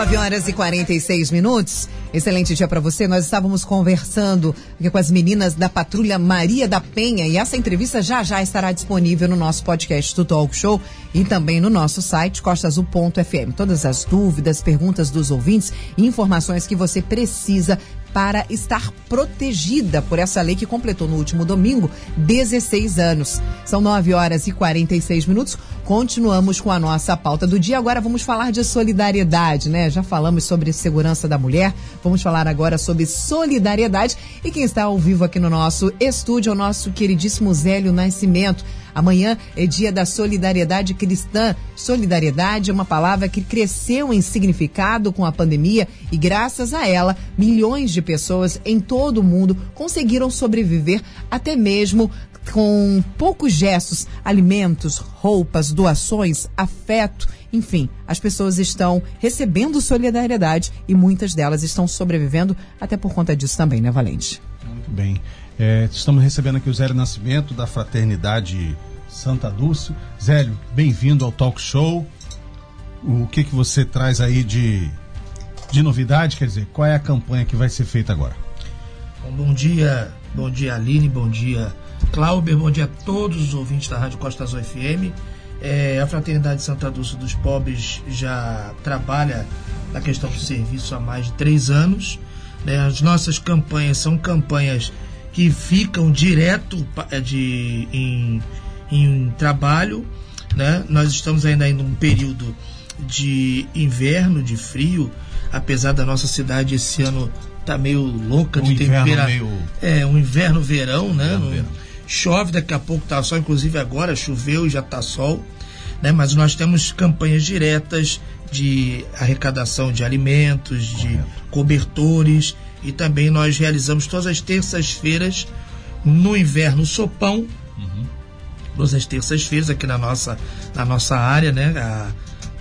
9 horas e 46 minutos. Excelente dia para você. Nós estávamos conversando com as meninas da Patrulha Maria da Penha e essa entrevista já já estará disponível no nosso podcast do Talk Show e também no nosso site costaazul.fm. Todas as dúvidas, perguntas dos ouvintes e informações que você precisa para estar protegida por essa lei que completou no último domingo 16 anos. São 9 horas e 46 minutos. Continuamos com a nossa pauta do dia. Agora vamos falar de solidariedade, né? Já falamos sobre segurança da mulher, vamos falar agora sobre solidariedade. E quem está ao vivo aqui no nosso estúdio é o nosso queridíssimo Zélio Nascimento. Amanhã é dia da solidariedade cristã. Solidariedade é uma palavra que cresceu em significado com a pandemia e, graças a ela, milhões de pessoas em todo o mundo conseguiram sobreviver até mesmo com poucos gestos, alimentos, roupas, doações, afeto, enfim, as pessoas estão recebendo solidariedade e muitas delas estão sobrevivendo até por conta disso também, né, Valente? Muito bem. É, estamos recebendo aqui o Zélio Nascimento, da Fraternidade Santa Dulce. Zélio, bem-vindo ao Talk Show. O que, que você traz aí de, de novidade? Quer dizer, qual é a campanha que vai ser feita agora? Bom, bom dia, bom dia Aline, bom dia Clauber, bom dia a todos os ouvintes da Rádio Costa Azul FM. É, a Fraternidade Santa Dulce dos Pobres já trabalha na questão do serviço há mais de três anos. Né? As nossas campanhas são campanhas que ficam direto é, de, em, em trabalho. Né? Nós estamos ainda em um período de inverno, de frio, apesar da nossa cidade esse ano tá meio louca um de temperatura. Meio... É, um inverno verão, né? Inverno, verão. Chove daqui a pouco tá sol, inclusive agora choveu e já tá sol, né? Mas nós temos campanhas diretas de arrecadação de alimentos, Correto. de cobertores e também nós realizamos todas as terças-feiras no inverno sopão. Uhum. Todas as terças-feiras aqui na nossa, na nossa área, né? A,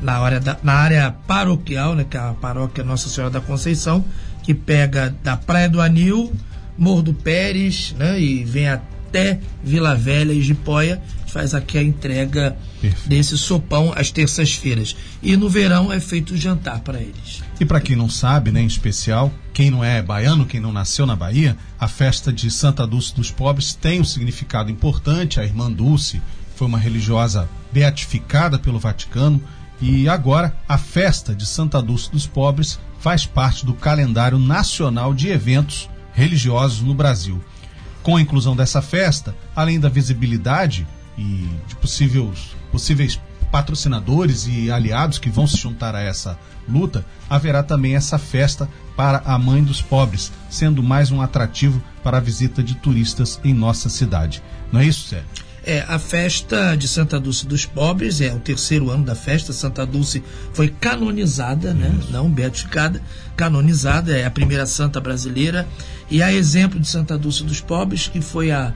na, área da, na área paroquial, né? Que é a paróquia Nossa Senhora da Conceição, que pega da Praia do Anil, Morro do Pérez, né? E vem até Vila Velha e Jipoia faz aqui a entrega Perfeito. desse sopão às terças-feiras. E no verão é feito jantar para eles. E para quem não sabe, né, em especial, quem não é baiano, quem não nasceu na Bahia, a festa de Santa Dulce dos Pobres tem um significado importante. A irmã Dulce foi uma religiosa beatificada pelo Vaticano e agora a festa de Santa Dulce dos Pobres faz parte do calendário nacional de eventos religiosos no Brasil. Com a inclusão dessa festa, além da visibilidade e de possíveis, possíveis patrocinadores e aliados que vão se juntar a essa luta, haverá também essa festa para a Mãe dos Pobres, sendo mais um atrativo para a visita de turistas em nossa cidade. Não é isso, Sérgio? É, a festa de Santa Dulce dos Pobres é o terceiro ano da festa. Santa Dulce foi canonizada, né? Não beatificada, canonizada, é a primeira santa brasileira. E a exemplo de Santa Dulce dos Pobres, que foi a,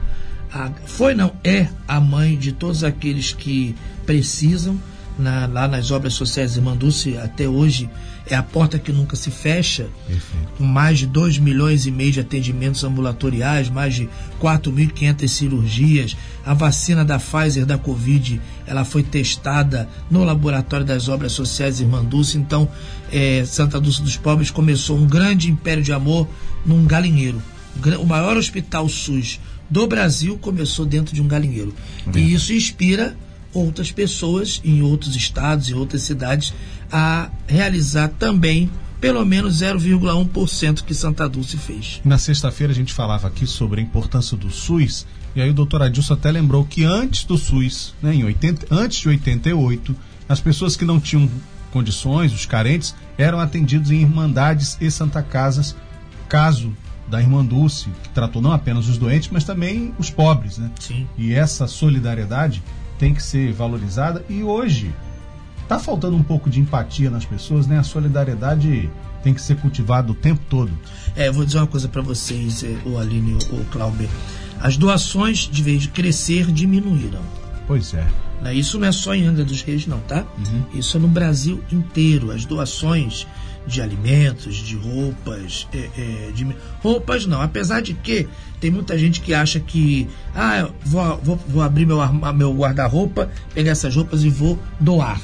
a, foi não é a mãe de todos aqueles que precisam na, lá nas obras sociais de Manduce até hoje é a porta que nunca se fecha, Perfeito. com mais de 2 milhões e meio de atendimentos ambulatoriais, mais de 4.500 cirurgias. A vacina da Pfizer da Covid, ela foi testada no laboratório das obras sociais Irmã Dulce. Então, é, Santa Dulce dos Pobres começou um grande império de amor num galinheiro. O maior hospital SUS do Brasil começou dentro de um galinheiro. E isso inspira outras pessoas em outros estados e outras cidades a realizar também pelo menos 0,1% que Santa Dulce fez. Na sexta-feira a gente falava aqui sobre a importância do SUS e aí o doutor Adilson até lembrou que antes do SUS, né, em 80, antes de 88, as pessoas que não tinham condições, os carentes, eram atendidos em irmandades e santa casas, caso da Irmã Dulce, que tratou não apenas os doentes, mas também os pobres, né? Sim. E essa solidariedade tem que ser valorizada e hoje está faltando um pouco de empatia nas pessoas, né? A solidariedade tem que ser cultivada o tempo todo. É, vou dizer uma coisa para vocês, eh, o Aline, o Clauber. As doações, de vez de crescer, diminuíram. Pois é. Né, isso não é só em Angra dos Reis, não, tá? Uhum. Isso é no Brasil inteiro. As doações de alimentos, de roupas, é, é, de roupas não. Apesar de que tem muita gente que acha que ah, vou, vou, vou abrir meu, meu guarda-roupa, pegar essas roupas e vou doar.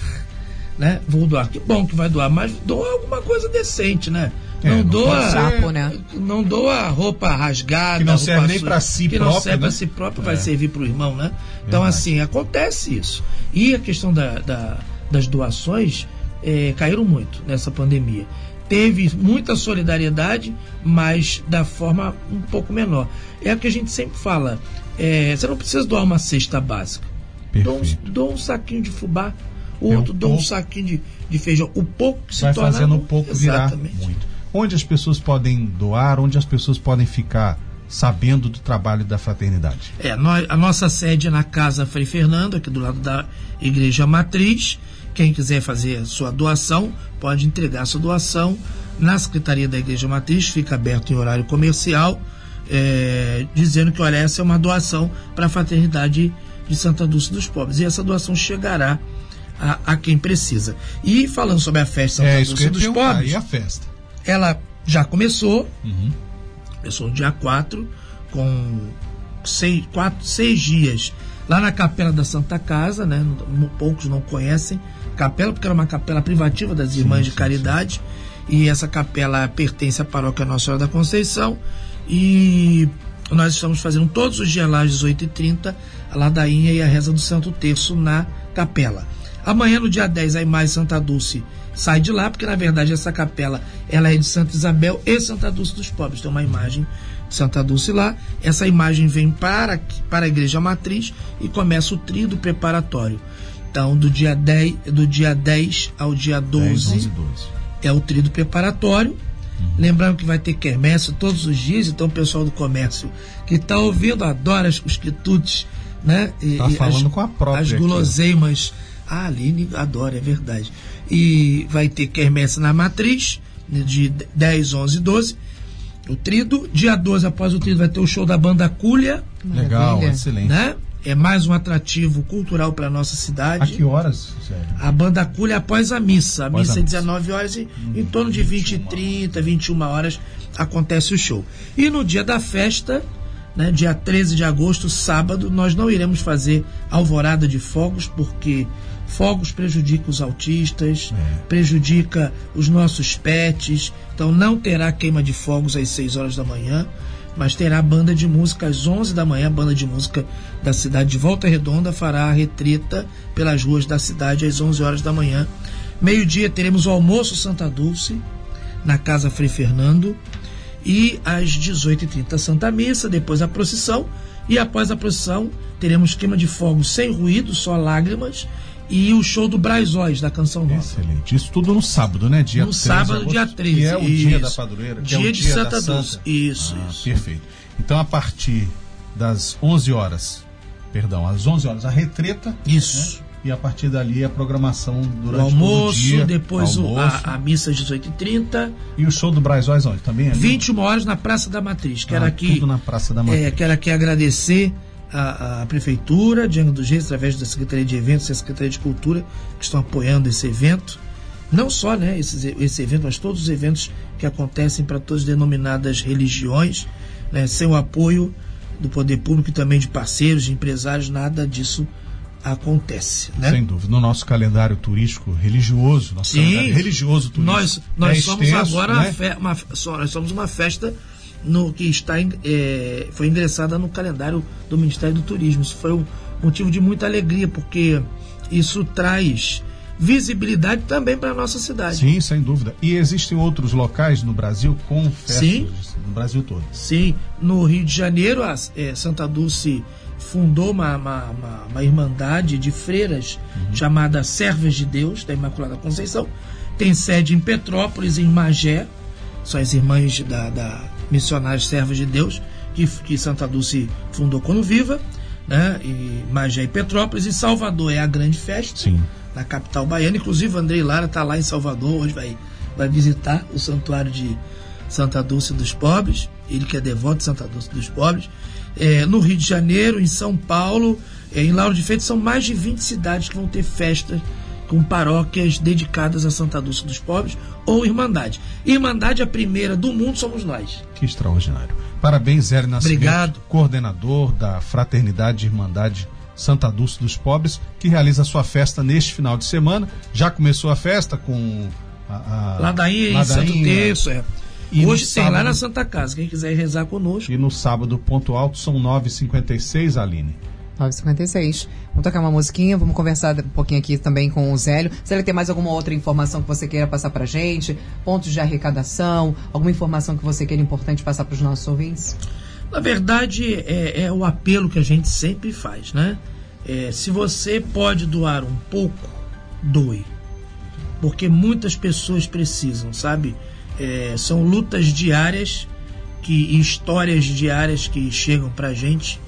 né? Vou doar. Que bom que vai doar, mas doa alguma coisa decente, né? É, não, não doa, Sapo, né? não doa roupa rasgada, Que não roupa serve nem pra si que não próprio, serve né? pra si próprio, vai É. servir pro irmão, né? Então, Verdade. assim, acontece isso. E a questão da, da- das doações eh, caíram muito nessa pandemia. Teve muita solidariedade, mas da forma um pouco menor. É o que a gente sempre fala. eh, você não precisa doar uma cesta básica. Um, Perfeito. doa um saquinho de fubá, o É, outro o doa um saquinho de, de feijão. O pouco que se Vai torna fazendo um muito. pouco virar Exatamente. muito. Onde as pessoas podem doar, onde as pessoas podem ficar sabendo do trabalho da fraternidade. É, nós- a nossa sede é na Casa Frei Fernando, aqui do lado da Igreja Matriz. Quem quiser fazer sua doação, pode entregar sua doação na Secretaria da Igreja Matriz, fica aberto em horário comercial, é, dizendo que, olha, essa é uma doação para a Fraternidade de Santa Dulce dos Pobres. E essa doação chegará a, a quem precisa. E falando sobre a festa Santa é Dulce dos. Pobres, E a festa? ela já começou, Uhum. Começou no dia 4, com seis, quatro, seis dias lá na Capela da Santa Casa, né? Poucos não conhecem. Capela, porque era uma capela privativa das Irmãs de sim, Caridade. E essa capela pertence à paróquia Nossa Senhora da Conceição. E nós estamos fazendo todos os dias lá às 18h30 a ladainha e a reza do Santo Terço na capela. Amanhã, no dia 10, a imagem Santa Dulce sai de lá, porque na verdade essa capela ela é de Santa Isabel e Santa Dulce dos Pobres. Tem uma imagem Santa Dulce lá. Essa imagem vem para, aqui- para a igreja matriz e começa o tríodo preparatório. Então, do dia 10, do dia 10 ao dia 12, 10, 11, 12. é o tríduo preparatório. Lembrando que vai ter quermesse todos os dias, então o pessoal do comércio que está ouvindo adora as- os quitutes, né? E, Tá e falando as, com a própria As aqui, guloseimas. Ah, a Aline adora, é verdade. E vai ter quermesse na matriz, né, de 10, 11 e 12. O trido. Dia 12, após o trido, vai ter o show da banda Cúlia, Legal, Maravilha. excelente. né? É mais um atrativo cultural para nossa cidade. A que horas, Sérgio? A banda Cúlia após a missa. A Após missa a é missa. 19 horas e em torno de 20 e 30, 21 horas acontece o show. E no dia da festa, né, dia 13 de agosto, sábado, nós não iremos fazer alvorada de fogos, porque fogos prejudica os autistas, É. prejudica os nossos pets. Então não terá queima de fogos às 6 horas da manhã mas terá banda de música às 11 da manhã. A banda de música da cidade de Volta Redonda fará a retreta pelas ruas da cidade às 11 horas da manhã. Meio-dia teremos o almoço Santa Dulce na Casa Frei Fernando e às 18h30 Santa Missa, depois a procissão e após a procissão teremos queima de fogos sem ruído, só lágrimas e o show do Braizóis da Canção Nova. Excelente. Isso tudo no sábado, né? Dia No 13 de sábado, agosto, dia 13, Que é o dia isso. da padroeira. Dia é o de dia Santa Dulce. Isso, Ah, isso. Perfeito. Então, a partir das 11 horas, perdão, às 11 horas, a retreta. Isso. né? E a partir dali, a programação o durante almoço, todo o dia. depois o- almoço. a, a missa às 18h30, E o show do Braizóis onde? Também é ali? 21 horas na Praça da Matriz. Quero Ah, aqui, Tudo na Praça da Matriz. é, quero aqui agradecer a, a Prefeitura de Angra dos Reis, através da Secretaria de Eventos e a Secretaria de Cultura, que estão apoiando esse evento. Não só né, esse, esse evento, mas todos os eventos que acontecem para todas as denominadas religiões, né, sem o apoio do poder público e também de parceiros, de empresários, nada disso acontece. Né? Sem dúvida. No nosso calendário turístico religioso, nosso Sim. calendário religioso turístico. Nós, nós é somos extenso, agora né? uma fe- uma, só- nós somos uma festa no que está é, foi ingressada no calendário do Ministério do Turismo. Isso foi um motivo de muita alegria porque isso traz visibilidade também para a nossa cidade. Sim, sem dúvida. E existem outros locais no Brasil com festas Sim. no Brasil todo. Sim, no Rio de Janeiro, a é, Santa Dulce fundou uma, uma, uma- uma irmandade de freiras chamada Servas de Deus, da Imaculada Conceição. Tem sede em Petrópolis, em Magé, são as irmãs da, da missionárias Servas de Deus, que, que Santa Dulce fundou quando viva, né? E Magé e Petrópolis, e Salvador é a grande festa Sim. na capital baiana. Inclusive, Andrei Lara está lá em Salvador, hoje vai, vai visitar o santuário de Santa Dulce dos Pobres, ele que é devoto de Santa Dulce dos Pobres. É, no Rio de Janeiro, em São Paulo, é, em Lauro de Freitas, são mais de 20 cidades que vão ter festas com paróquias dedicadas a Santa Dulce dos Pobres ou Irmandade. Irmandade, a primeira do mundo, somos nós. Que extraordinário. Parabéns, Zé Nascimento, Obrigado. coordenador da Fraternidade Irmandade Santa Dulce dos Pobres, que realiza sua festa neste final de semana. Já começou a festa com a, a Ladainha, Ladainha Santo Terço, é. E Hoje tem sábado, lá na Santa Casa, quem quiser rezar conosco. E no sábado, ponto alto, são 9h56, Aline. 9h56. Vamos tocar uma musiquinha, vamos conversar um pouquinho aqui também com o Zélio. Zélio, tem mais alguma outra informação que você queira passar pra gente? Pontos de arrecadação? Alguma informação que você queira importante passar para os nossos ouvintes? Na verdade, é, é, o apelo que a gente sempre faz, né? É, se você pode doar um pouco, doe. Porque muitas pessoas precisam, sabe? É, são lutas diárias que histórias diárias que chegam pra gente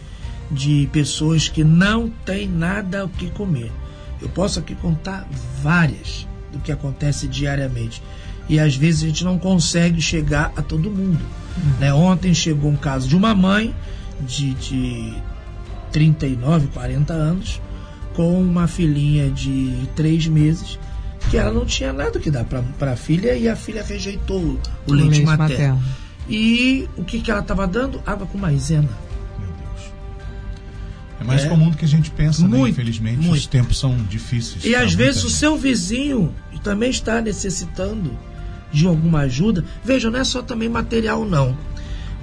de pessoas que não têm nada o que comer. Eu posso aqui contar várias do que acontece diariamente. E às vezes a gente não consegue chegar a todo mundo. Uhum. Né? Ontem chegou um caso de uma mãe de, de 39, 40 anos, com uma filhinha de 3 meses, que ela não tinha nada que dar para a filha e a filha rejeitou o, o leite, leite materno. materno. E o que, que ela estava dando? Água com maisena. É mais é. comum do que a gente pensa, né? muito, né? infelizmente. Muito. Os tempos são difíceis. E às vezes gente. o seu vizinho também está necessitando de alguma ajuda. Veja, não é só também material, não.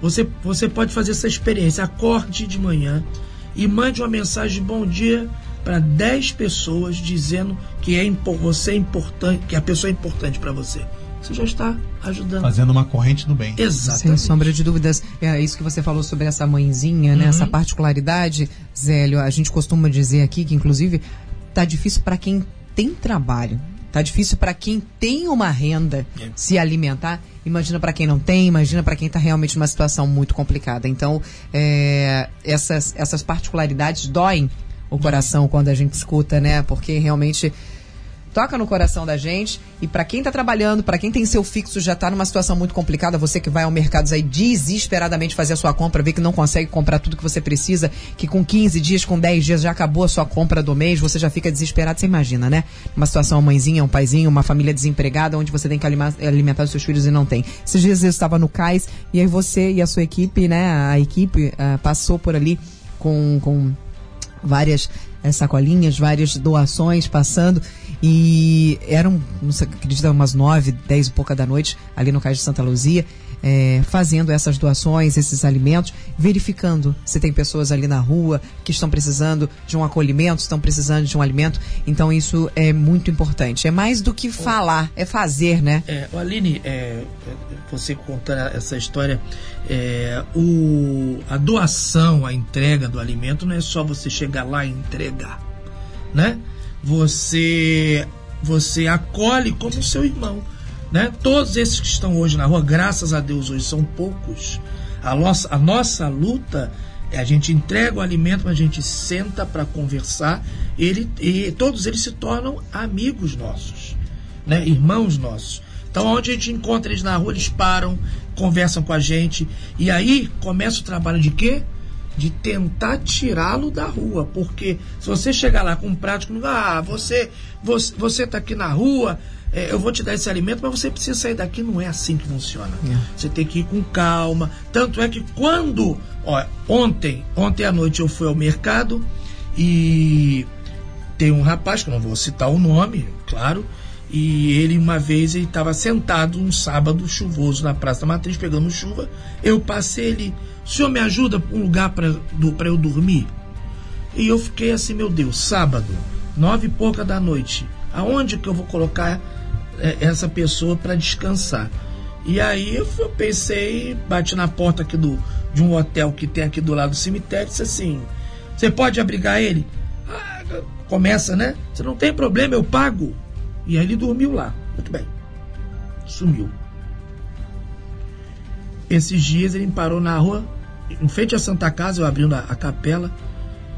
Você, você pode fazer essa experiência. Acorde de manhã e mande uma mensagem de bom dia para 10 pessoas dizendo que é você é importante, que a pessoa é importante para você. Você já está ajudando. Fazendo uma corrente do bem. Exatamente. Sem sombra de dúvidas. É isso que você falou sobre essa mãezinha, né? Uhum. Essa particularidade, Zélio, a gente costuma dizer aqui que, inclusive, tá difícil para quem tem trabalho. Tá difícil para quem tem uma renda é. se alimentar. Imagina para quem não tem, imagina para quem está realmente numa situação muito complicada. Então, é, essas, essas particularidades doem o coração quando a gente escuta, né? Porque realmente toca no coração da gente. E para quem está trabalhando, para quem tem seu fixo, já está numa situação muito complicada, você que vai ao mercado aí desesperadamente fazer a sua compra, vê que não consegue comprar tudo que você precisa, que com 15 dias, com 10 dias já acabou a sua compra do mês, você já fica desesperado, você imagina, né? Uma situação, uma mãezinha, um paizinho, uma família desempregada, onde você tem que alimentar os seus filhos e não tem. Esses dias eu estava no cais e aí você e a sua equipe, né, a equipe uh, passou por ali com, com várias é, sacolinhas, várias doações passando. E eram, não sei, acredito, umas nove, dez e pouca da noite, ali no Cais de Santa Luzia, é, fazendo essas doações, esses alimentos, verificando se tem pessoas ali na rua que estão precisando de um acolhimento, estão precisando de um alimento. Então isso é muito importante. É mais do que falar, é fazer, né? É, Aline, é, você contar essa história, é, o, a doação, a entrega do alimento não é só você chegar lá e entregar, né? Você você acolhe como seu irmão, né? Todos esses que estão hoje na rua, graças a Deus hoje são poucos. A nossa, a nossa luta é a gente entrega o alimento, a gente senta para conversar. Ele, e todos eles se tornam amigos nossos, né? irmãos nossos. Então, onde a gente encontra eles na rua, eles param, conversam com a gente. E aí começa o trabalho de quê? De tentar tirá-lo da rua. Porque se você chegar lá com um prático, ah, você, você, você tá aqui na rua, é, eu vou te dar esse alimento, mas você precisa sair daqui. Não é assim que funciona. É. Você tem que ir com calma. Tanto é que quando. Ó, ontem, ontem à noite eu fui ao mercado e tem um rapaz, que eu não vou citar o nome, claro, e ele, uma vez, ele estava sentado um sábado chuvoso na Praça da Matriz, pegando chuva. Eu passei ele, senhor me ajuda um lugar para eu dormir? E eu fiquei assim, meu Deus, sábado, nove e pouca da noite, aonde que eu vou colocar é, essa pessoa para descansar? E aí eu, pensei, bati na porta aqui do, de um hotel que tem aqui do lado do cemitério disse assim: Você pode abrigar ele? Ah, começa, né? Você não tem problema, eu pago. E aí ele dormiu lá. Muito bem. Sumiu. Esses dias ele parou na rua, em frente à Santa Casa, eu abrindo a, a capela.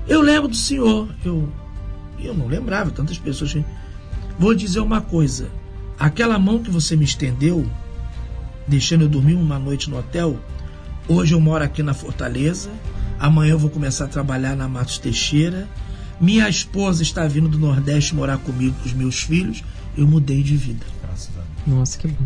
Eu lembro do senhor. Eu, eu não lembrava, tantas pessoas. Vou dizer uma coisa. Aquela mão que você me estendeu, deixando eu dormir uma noite no hotel, hoje eu moro aqui na Fortaleza. Amanhã eu vou começar a trabalhar na Matos Teixeira. Minha esposa está vindo do Nordeste morar comigo com os meus filhos eu mudei de vida. Nossa, que bom.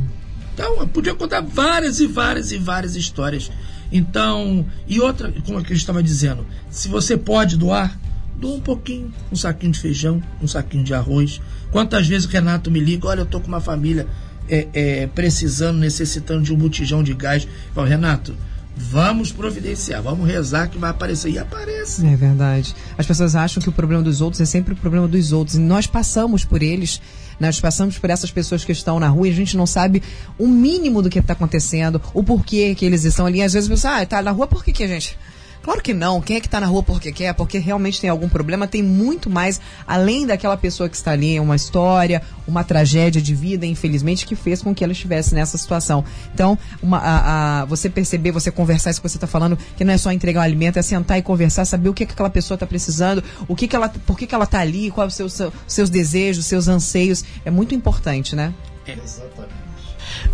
Então, eu podia contar várias e várias e várias histórias. Então, e outra, como é que eu estava dizendo, se você pode doar, Dou um pouquinho, um saquinho de feijão, um saquinho de arroz. Quantas vezes o Renato me liga, olha, eu tô com uma família é, é, precisando, necessitando de um botijão de gás. Eu falo, Renato, vamos providenciar, vamos rezar que vai aparecer. E aparece. É verdade. As pessoas acham que o problema dos outros é sempre o problema dos outros. E nós passamos por eles. Nós passamos por essas pessoas que estão na rua e a gente não sabe o mínimo do que está acontecendo, o porquê que eles estão ali. Às vezes você, ah, tá na rua, por que, que a gente. Claro que não. Quem é que está na rua porque quer? Porque realmente tem algum problema. Tem muito mais, além daquela pessoa que está ali, uma história, uma tragédia de vida, infelizmente, que fez com que ela estivesse nessa situação. Então, uma, a, a, você perceber, você conversar isso que você está falando, que não é só entregar o um alimento, é sentar e conversar, saber o que, que aquela pessoa está precisando, o que, que ela, por que, que ela está ali, quais os seus, seus, seus desejos, seus anseios. É muito importante, né? Exatamente.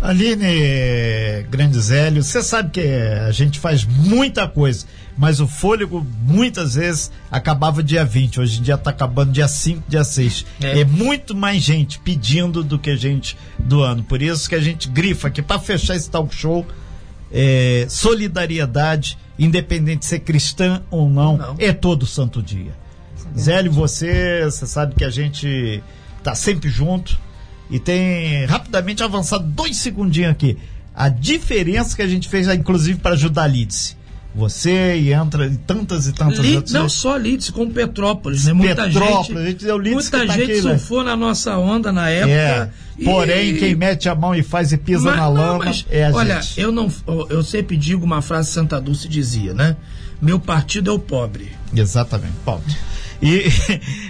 Aline Grandizélio, você sabe que a gente faz muita coisa, mas o fôlego muitas vezes acabava dia 20, hoje em dia está acabando dia 5, dia 6. É. é. muito mais gente pedindo do que gente doando. Por isso que a gente grifa aqui para fechar esse talk show. É, solidariedade, independente de ser cristã ou não, não. é todo santo dia. Zélio, você, você sabe que a gente tá sempre junto e tem rapidamente avançado dois segundinhos aqui. A diferença que a gente fez, inclusive, para ajudar a Lídice. Você e entra e tantas e tantas Lid, outras. Não só Lídice, como Petrópolis, né? Muita Petrópolis, gente, é o muita tá gente aqui, né? surfou né? na nossa onda na época. É. E... Porém, quem mete a mão e faz e pisa mas, na lama mas, é a olha, gente. eu não, eu sempre digo uma frase que Santa Dulce dizia, né? Meu partido é o pobre. Exatamente, pobre. E,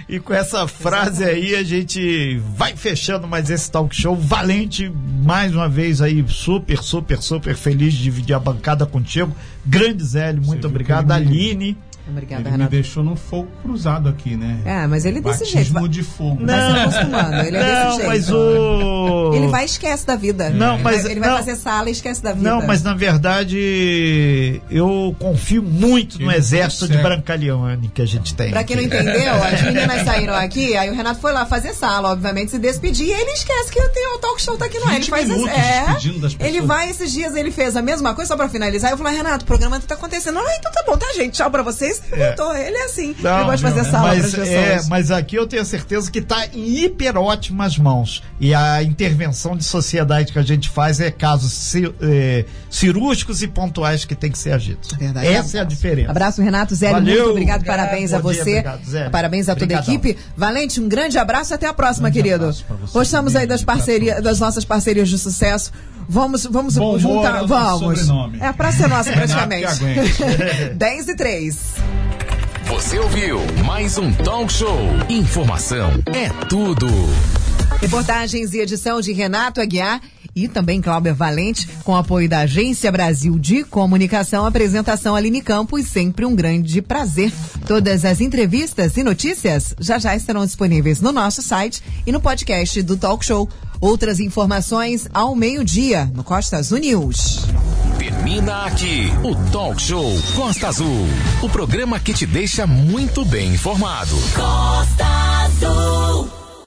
e com essa frase aí a gente vai fechando mais esse talk show. Valente, mais uma vez aí, super, super, super feliz de dividir a bancada contigo. Grande Zélio, muito obrigado. Aline. Obrigada, ele Renato. me deixou no fogo cruzado aqui, né? É, mas ele é desse Batismo jeito. de fogo. Não, vai se acostumando, ele é não, desse jeito. Mas o... Ele vai e esquece da vida. Não, ele mas vai, ele não, vai fazer sala e esquece da vida. Não, mas na verdade eu confio muito ele no exército de Brancaleone que a gente tem. Pra quem não entendeu, as meninas saíram aqui, aí o Renato foi lá fazer sala, obviamente, se despedir, e ele esquece que o talk show tá aqui no ar. Ele faz isso. É, ele vai esses dias, ele fez a mesma coisa, só pra finalizar. Eu falei, Renato, o programa tá acontecendo. Ah, então tá bom, tá, gente? Tchau pra vocês. É. Voltou. Ele é assim. Não, ele gosta de fazer sala mas, é, mas aqui eu tenho certeza que está em hiper ótimas mãos. E a intervenção de sociedade que a gente faz é casos é, cirúrgicos e pontuais que tem que ser agidos. Verdade. Essa é a diferença. Abraço, Renato Zé. Muito obrigado, obrigado parabéns a você. Dia, obrigado, parabéns a toda a equipe. Valente, um grande abraço até a próxima, grande querido. Gostamos aí das parcerias, das nossas parcerias de sucesso. Vamos, vamos Bom juntar. É vamos. É a praça nossa, praticamente. 10 e 3. Você ouviu mais um Talk Show. Informação é tudo. Reportagens e edição de Renato Aguiar e também Cláudia Valente, com apoio da Agência Brasil de Comunicação. Apresentação Aline Campos, sempre um grande prazer. Todas as entrevistas e notícias já já estarão disponíveis no nosso site e no podcast do Talk Show. Outras informações ao meio-dia no Costa Azul News. Termina aqui o Talk Show Costa Azul. O programa que te deixa muito bem informado. Costa Azul.